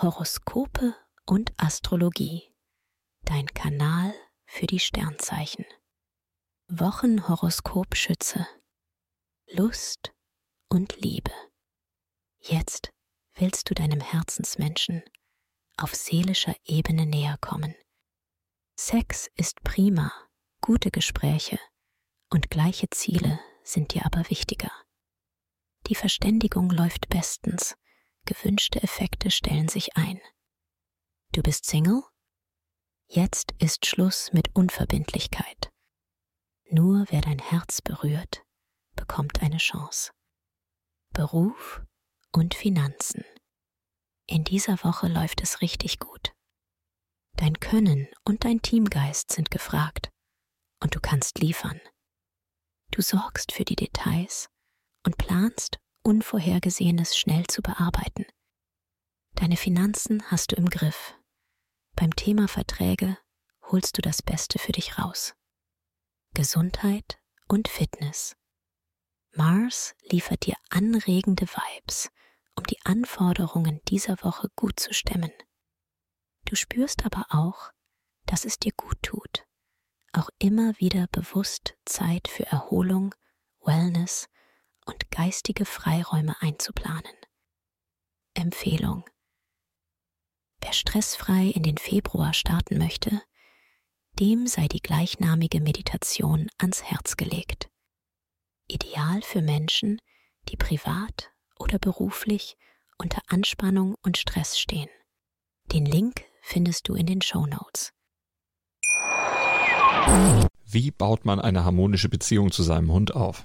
Horoskope und Astrologie. Dein Kanal für die Sternzeichen. Wochenhoroskop Schütze. Lust und Liebe. Jetzt willst du deinem Herzensmenschen auf seelischer Ebene näher kommen. Sex ist prima, gute Gespräche und gleiche Ziele sind dir aber wichtiger. Die Verständigung läuft bestens, gewünschte Effekte stellen sich ein. Du bist Single? Jetzt ist Schluss mit Unverbindlichkeit. Nur wer dein Herz berührt, bekommt eine Chance. Beruf und Finanzen. In dieser Woche läuft es richtig gut. Dein Können und dein Teamgeist sind gefragt und du kannst liefern. Du sorgst für die Details und planst, Unvorhergesehenes schnell zu bearbeiten. Deine Finanzen hast du im Griff. Beim Thema Verträge holst du das Beste für dich raus. Gesundheit und Fitness. Mars liefert dir anregende Vibes, um die Anforderungen dieser Woche gut zu stemmen. Du spürst aber auch, dass es dir gut tut, auch immer wieder bewusst Zeit für Erholung, Wellness und geistige Freiräume einzuplanen. Empfehlung. Wer stressfrei in den Februar starten möchte, dem sei die gleichnamige Meditation ans Herz gelegt. Ideal für Menschen, die privat oder beruflich unter Anspannung und Stress stehen. Den Link findest du in den Show Notes. Wie baut man eine harmonische Beziehung zu seinem Hund auf?